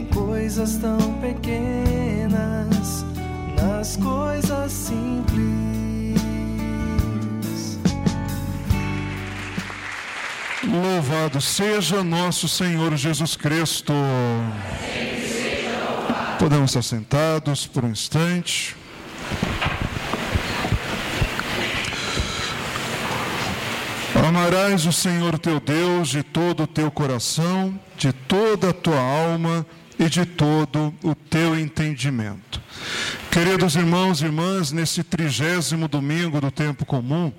em coisas tão pequenas, nas coisas simples. Louvado seja nosso Senhor Jesus Cristo. Podemos estar sentados por um instante. Amarás o Senhor teu Deus de todo o teu coração, de toda a tua alma e de todo o teu entendimento. Queridos irmãos e irmãs, nesse trigésimo domingo do tempo comum,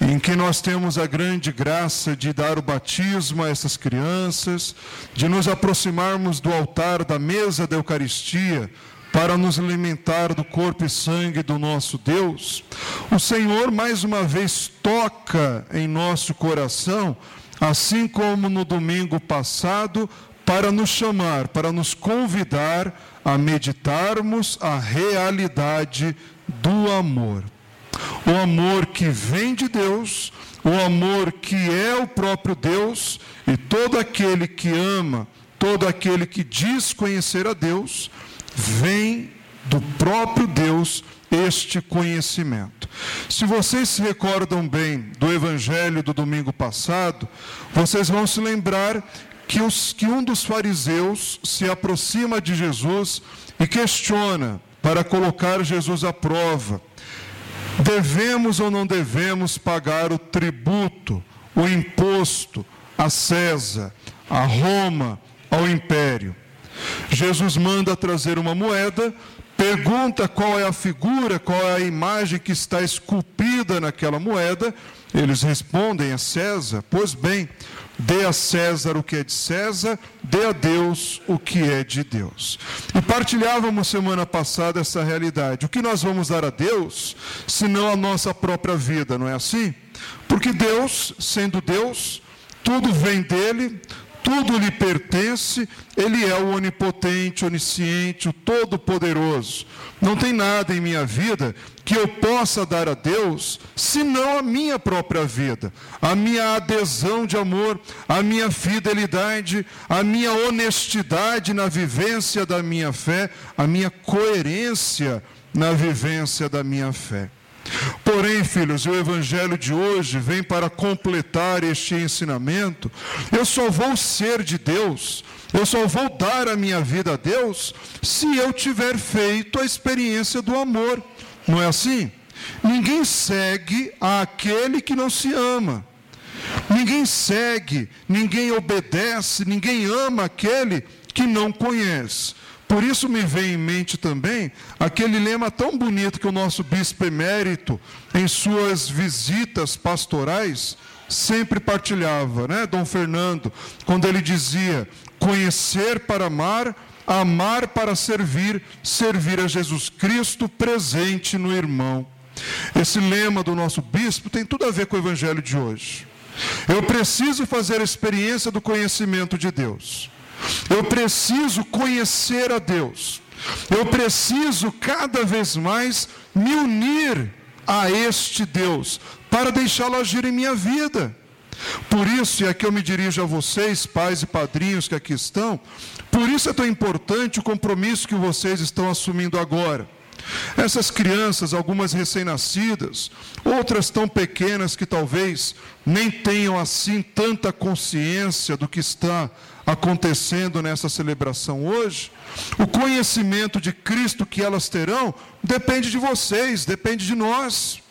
em que nós temos a grande graça de dar o batismo a essas crianças, de nos aproximarmos do altar da mesa da Eucaristia, para nos alimentar do corpo e sangue do nosso Deus, o Senhor mais uma vez toca em nosso coração, assim como no domingo passado, para nos chamar, para nos convidar a meditarmos a realidade do amor. O amor que vem de Deus, o amor que é o próprio Deus, e todo aquele que ama, todo aquele que diz conhecer a Deus, vem do próprio Deus este conhecimento. Se vocês se recordam bem do evangelho do domingo passado, vocês vão se lembrar que, os, que um dos fariseus se aproxima de Jesus e questiona para colocar Jesus à prova. Devemos ou não devemos pagar o tributo, o imposto a César, a Roma, ao império? Jesus manda trazer uma moeda, pergunta qual é a figura, qual é a imagem que está esculpida naquela moeda. Eles respondem: é César. Pois bem, dê a César o que é de César, dê a Deus o que é de Deus. E partilhávamos semana passada essa realidade. O que nós vamos dar a Deus, senão a nossa própria vida, não é assim? Porque Deus, sendo Deus, tudo vem dele, tudo lhe pertence, ele é o onipotente, onisciente, o todo-poderoso. Não tem nada em minha vida que eu possa dar a Deus, senão a minha própria vida, a minha adesão de amor, a minha fidelidade, a minha honestidade na vivência da minha fé, a minha coerência na vivência da minha fé. Porém, filhos, o evangelho de hoje vem para completar este ensinamento. Eu só vou ser de Deus, eu só vou dar a minha vida a Deus se eu tiver feito a experiência do amor. Não é assim? Ninguém segue aquele que não se ama. Ninguém segue, ninguém obedece, ninguém ama aquele que não conhece. Por isso me vem em mente também aquele lema tão bonito que o nosso bispo emérito, em suas visitas pastorais, sempre partilhava, né, Dom Fernando, quando ele dizia: conhecer para amar, amar para servir, servir a Jesus Cristo presente no irmão. Esse lema do nosso bispo tem tudo a ver com o evangelho de hoje. Eu preciso fazer a experiência do conhecimento de Deus. Eu preciso conhecer a Deus. Eu preciso cada vez mais me unir a este Deus para deixá-lo agir em minha vida. Por isso, e aqui eu me dirijo a vocês, pais e padrinhos que aqui estão, por isso é tão importante o compromisso que vocês estão assumindo agora. Essas crianças, algumas recém-nascidas, outras tão pequenas que talvez nem tenham assim tanta consciência do que está acontecendo nessa celebração hoje, o conhecimento de Cristo que elas terão depende de vocês, depende de nós.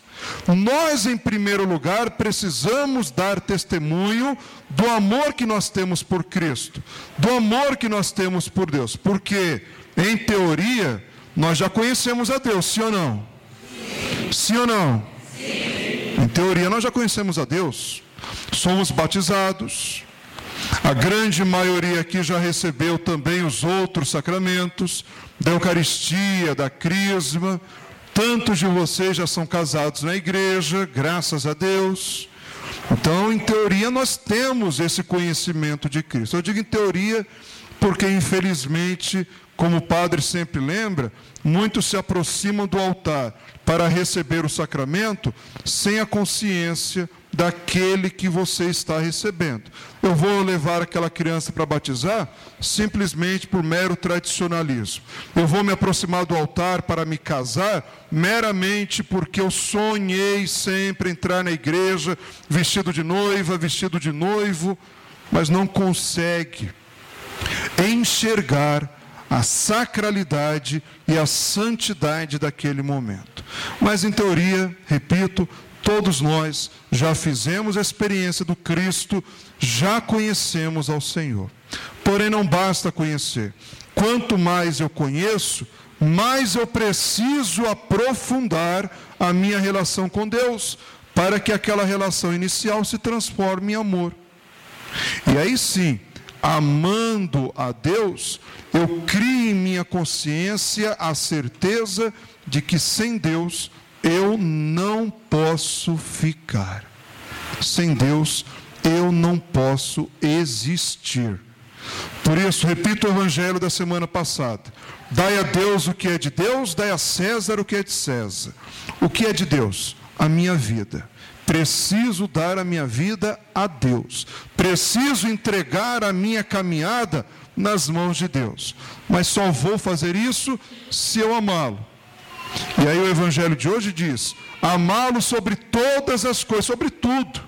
Nós, em primeiro lugar, precisamos dar testemunho do amor que nós temos por Cristo, do amor que nós temos por Deus, porque, em teoria, nós já conhecemos a Deus, sim ou não? Sim, sim ou não? Sim. Em teoria, nós já conhecemos a Deus, somos batizados, A grande maioria aqui já recebeu também os outros sacramentos, da Eucaristia, da Crisma. Tantos de vocês já são casados na igreja, graças a Deus. Então, em teoria, nós temos esse conhecimento de Cristo. Eu digo em teoria porque, infelizmente, como o padre sempre lembra, muitos se aproximam do altar para receber o sacramento sem a consciência daquele que você está recebendo. Eu vou levar aquela criança para batizar simplesmente por mero tradicionalismo. Eu vou me aproximar do altar para me casar meramente porque eu sonhei sempre entrar na igreja vestido de noiva, vestido de noivo, mas não consegue enxergar a sacralidade e a santidade daquele momento. Mas, em teoria, repito, todos nós já fizemos a experiência do Cristo, já conhecemos ao Senhor. Porém, não basta conhecer. Quanto mais eu conheço, mais eu preciso aprofundar a minha relação com Deus, para que aquela relação inicial se transforme em amor. E aí sim, amando a Deus, eu crio em minha consciência a certeza de que sem Deus eu não posso ficar. Sem Deus eu não posso existir. Por isso, repito o evangelho da semana passada. Dai a Deus o que é de Deus, dai a César o que é de César. O que é de Deus? A minha vida. Preciso dar a minha vida a Deus. Preciso entregar a minha caminhada nas mãos de Deus. Mas só vou fazer isso se eu amá-lo. E aí o evangelho de hoje diz: amá-lo sobre todas as coisas, sobre tudo.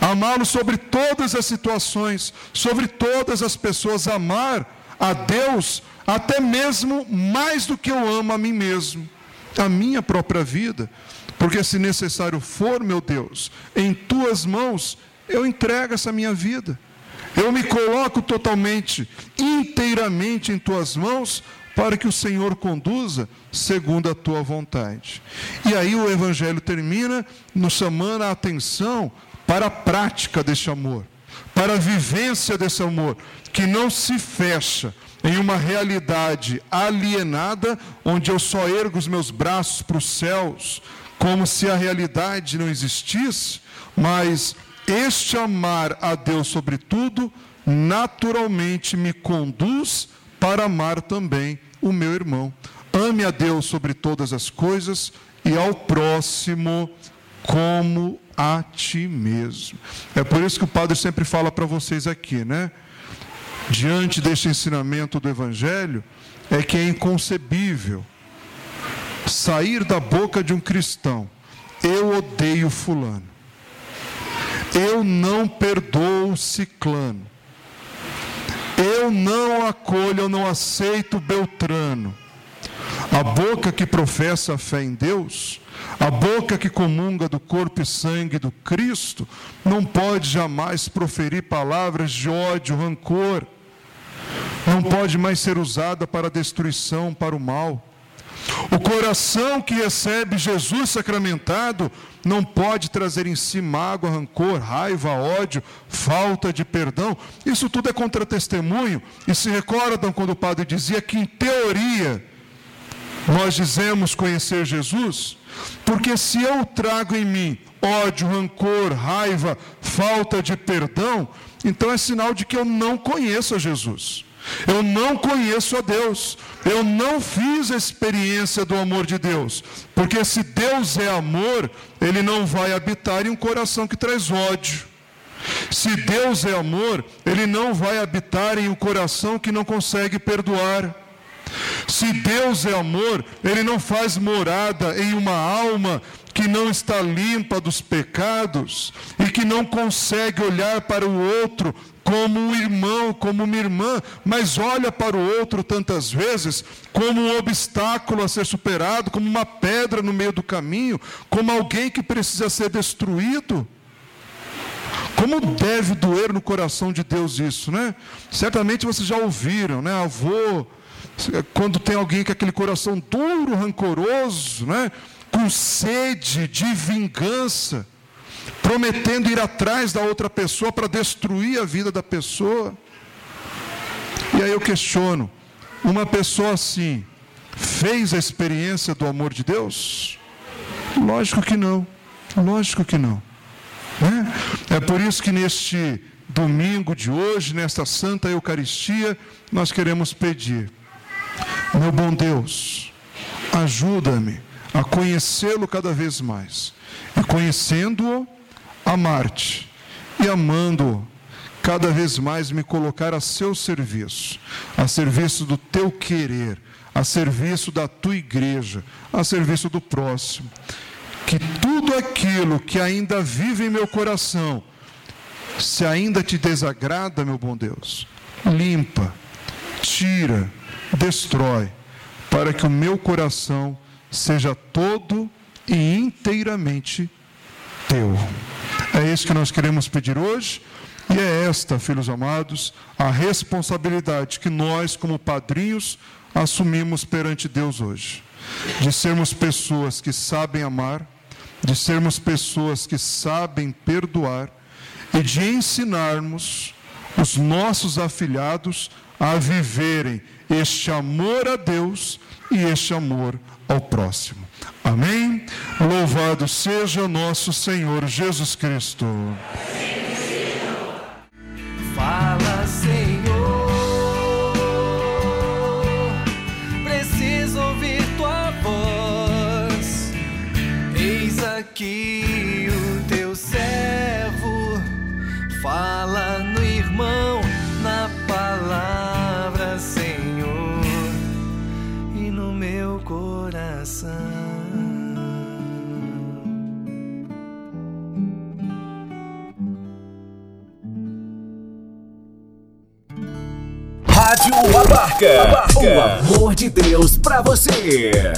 Amá-lo sobre todas as situações, sobre todas as pessoas, amar a Deus até mesmo mais do que eu amo a mim mesmo, a minha própria vida. Porque se necessário for, meu Deus, em tuas mãos eu entrego essa minha vida. Eu me coloco totalmente, inteiramente em tuas mãos, para que o Senhor conduza segundo a tua vontade. E aí o Evangelho termina nos chamando a atenção para a prática deste amor, para a vivência desse amor, que não se fecha em uma realidade alienada, onde eu só ergo os meus braços para os céus, como se a realidade não existisse, mas este amar a Deus sobre tudo, naturalmente me conduz para amar também o meu irmão. Ame a Deus sobre todas as coisas e ao próximo como a ti mesmo. É por isso que o padre sempre fala para vocês aqui, né? Diante deste ensinamento do Evangelho, é que é inconcebível sair da boca de um cristão: eu odeio Fulano, eu não perdoo Ciclano, eu não acolho, eu não aceito Beltrano. A boca que professa a fé em Deus, a boca que comunga do corpo e sangue do Cristo, não pode jamais proferir palavras de ódio, rancor, não pode mais ser usada para destruição, para o mal. O coração que recebe Jesus sacramentado não pode trazer em si mágoa, rancor, raiva, ódio, falta de perdão. Isso tudo é contra-testemunho. E se recordam quando o padre dizia que, em teoria, nós dizemos conhecer Jesus? Porque se eu trago em mim ódio, rancor, raiva, falta de perdão, então é sinal de que eu não conheço a Jesus. Eu não conheço a Deus. Eu não fiz a experiência do amor de Deus. Porque se Deus é amor, Ele não vai habitar em um coração que traz ódio. Se Deus é amor, Ele não vai habitar em um coração que não consegue perdoar. Se Deus é amor, Ele não faz morada em uma alma que não está limpa dos pecados e que não consegue olhar para o outro como um irmão, como uma irmã, mas olha para o outro tantas vezes como um obstáculo a ser superado, como uma pedra no meio do caminho, como alguém que precisa ser destruído. Como deve doer no coração de Deus isso, né? Certamente vocês já ouviram, né? Avô, quando tem alguém com aquele coração duro, rancoroso, né? Com sede de vingança. prometendo ir atrás da outra pessoa para destruir a vida da pessoa. E aí eu questiono: uma pessoa assim fez a experiência do amor de Deus? Lógico que não, lógico que não. Né? É por isso que neste domingo de hoje, nesta Santa Eucaristia, nós queremos pedir, meu bom Deus, ajuda-me a conhecê-lo cada vez mais, e conhecendo-o, amar-te, e amando-o, cada vez mais me colocar a seu serviço, a serviço do teu querer, a serviço da tua igreja, a serviço do próximo. Que tudo aquilo que ainda vive em meu coração, se ainda te desagrada, meu bom Deus, limpa, tira, destrói, para que o meu coração seja todo e inteiramente teu. É isso que nós queremos pedir hoje. E é esta, filhos amados, a responsabilidade que nós, como padrinhos, assumimos perante Deus hoje. De sermos pessoas que sabem amar, de sermos pessoas que sabem perdoar e de ensinarmos os nossos afilhados a viverem este amor a Deus e este amor ao próximo. Amém? Louvado seja nosso Senhor Jesus Cristo. Rádio Abarca. O amor de Deus pra você.